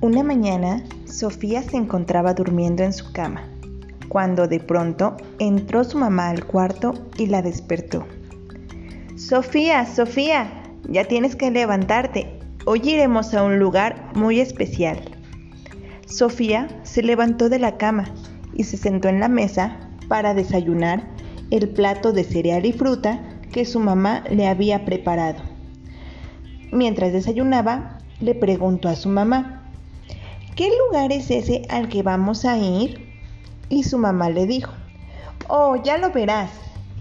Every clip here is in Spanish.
Una mañana, Sofía se encontraba durmiendo en su cama, cuando de pronto entró su mamá al cuarto y la despertó. Sofía, Sofía, ya tienes que levantarte. Hoy iremos a un lugar muy especial. Sofía se levantó de la cama y se sentó en la mesa para desayunar el plato de cereal y fruta que su mamá le había preparado. Mientras desayunaba, le preguntó a su mamá, ¿qué lugar es ese al que vamos a ir? Y su mamá le dijo, oh, ya lo verás,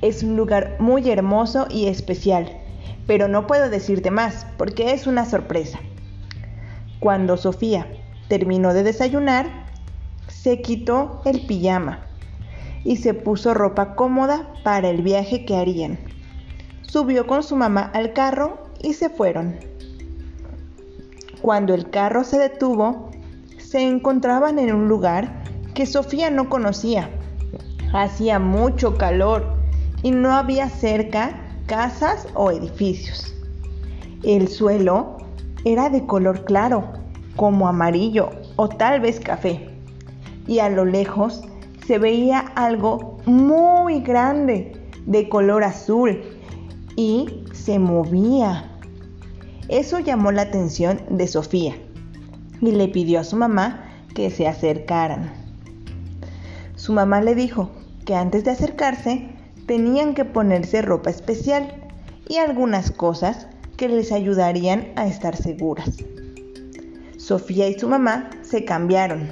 es un lugar muy hermoso y especial, pero no puedo decirte más porque es una sorpresa. Cuando Sofía terminó de desayunar, se quitó el pijama y se puso ropa cómoda para el viaje que harían. Subió con su mamá al carro y se fueron. Cuando el carro se detuvo, se encontraban en un lugar que Sofía no conocía. Hacía mucho calor y no había cerca casas o edificios. El suelo era de color claro, como amarillo o tal vez café. Y a lo lejos se veía algo muy grande de color azul y se movía. Eso llamó la atención de Sofía y le pidió a su mamá que se acercaran. Su mamá le dijo que antes de acercarse tenían que ponerse ropa especial y algunas cosas que les ayudarían a estar seguras. Sofía y su mamá se cambiaron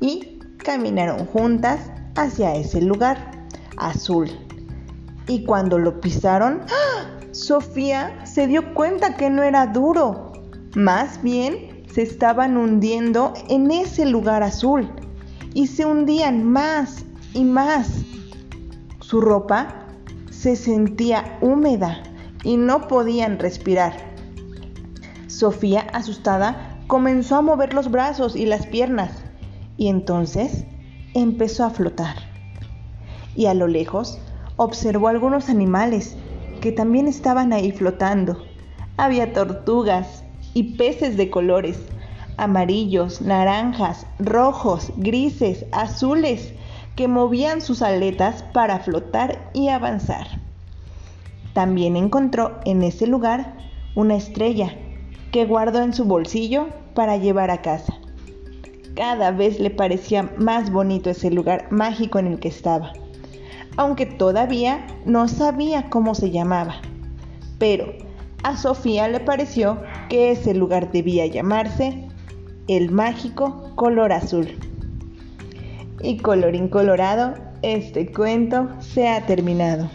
y caminaron juntas hacia ese lugar azul. Y cuando lo pisaron, ¡ah! Sofía se dio cuenta que no era duro, más bien se estaban hundiendo en ese lugar azul y se hundían más y más. Su ropa se sentía húmeda y no podían respirar. Sofía, asustada, comenzó a mover los brazos y las piernas y entonces empezó a flotar. Y a lo lejos observó algunos animales que también estaban ahí flotando. Había tortugas, y peces de colores, amarillos, naranjas, rojos, grises, azules, que movían sus aletas para flotar y avanzar. También encontró en ese lugar una estrella que guardó en su bolsillo para llevar a casa. Cada vez le parecía más bonito ese lugar mágico en el que estaba, aunque todavía no sabía cómo se llamaba. Pero a Sofía le pareció que ese lugar debía llamarse el mágico color azul. Y colorín colorado, este cuento se ha terminado.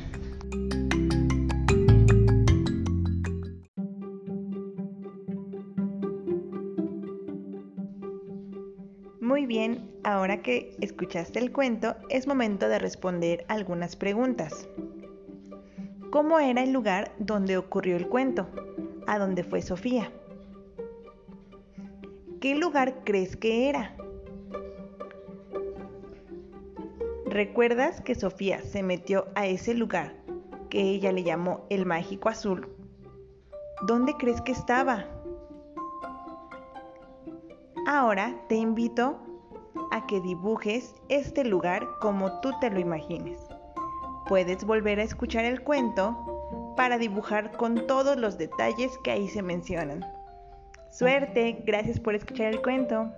Muy bien, ahora que escuchaste el cuento, es momento de responder algunas preguntas. ¿Cómo era el lugar donde ocurrió el cuento? ¿A dónde fue Sofía? ¿Qué lugar crees que era? ¿Recuerdas que Sofía se metió a ese lugar que ella le llamó el mágico azul? ¿Dónde crees que estaba? Ahora te invito a que dibujes este lugar como tú te lo imagines. Puedes volver a escuchar el cuento para dibujar con todos los detalles que ahí se mencionan. Suerte, gracias por escuchar el cuento.